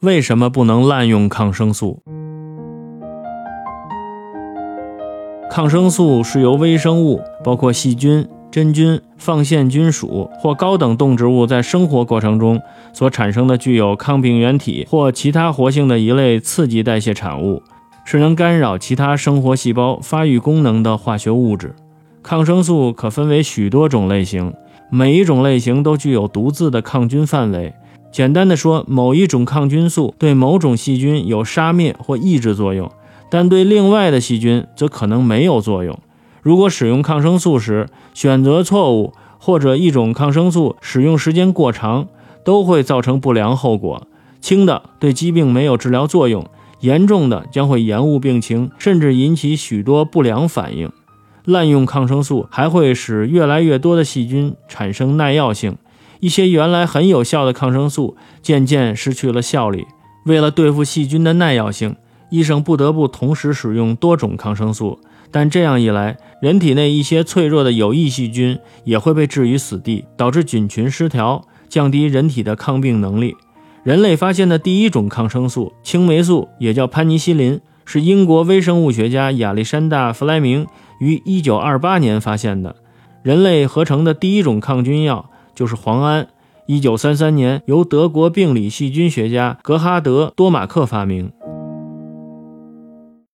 为什么不能滥用抗生素？抗生素是由微生物，包括细菌、真菌、放线菌属或高等动植物在生活过程中所产生的具有抗病原体或其他活性的一类刺激代谢产物，是能干扰其他生活细胞发育功能的化学物质。抗生素可分为许多种类型，每一种类型都具有独自的抗菌范围。简单的说，某一种抗菌素对某种细菌有杀灭或抑制作用，但对另外的细菌则可能没有作用。如果使用抗生素时选择错误，或者一种抗生素使用时间过长，都会造成不良后果。轻的对疾病没有治疗作用，严重的将会延误病情，甚至引起许多不良反应。滥用抗生素还会使越来越多的细菌产生耐药性。一些原来很有效的抗生素渐渐失去了效力。为了对付细菌的耐药性，医生不得不同时使用多种抗生素。但这样一来，人体内一些脆弱的有益细菌也会被置于死地，导致菌群失调，降低人体的抗病能力。人类发现的第一种抗生素青霉素，也叫潘尼西林，是英国微生物学家亚历山大·弗莱明于1928年发现的。人类合成的第一种抗菌药。就是磺胺，一九三三年由德国病理细菌学家格哈德多马克发明。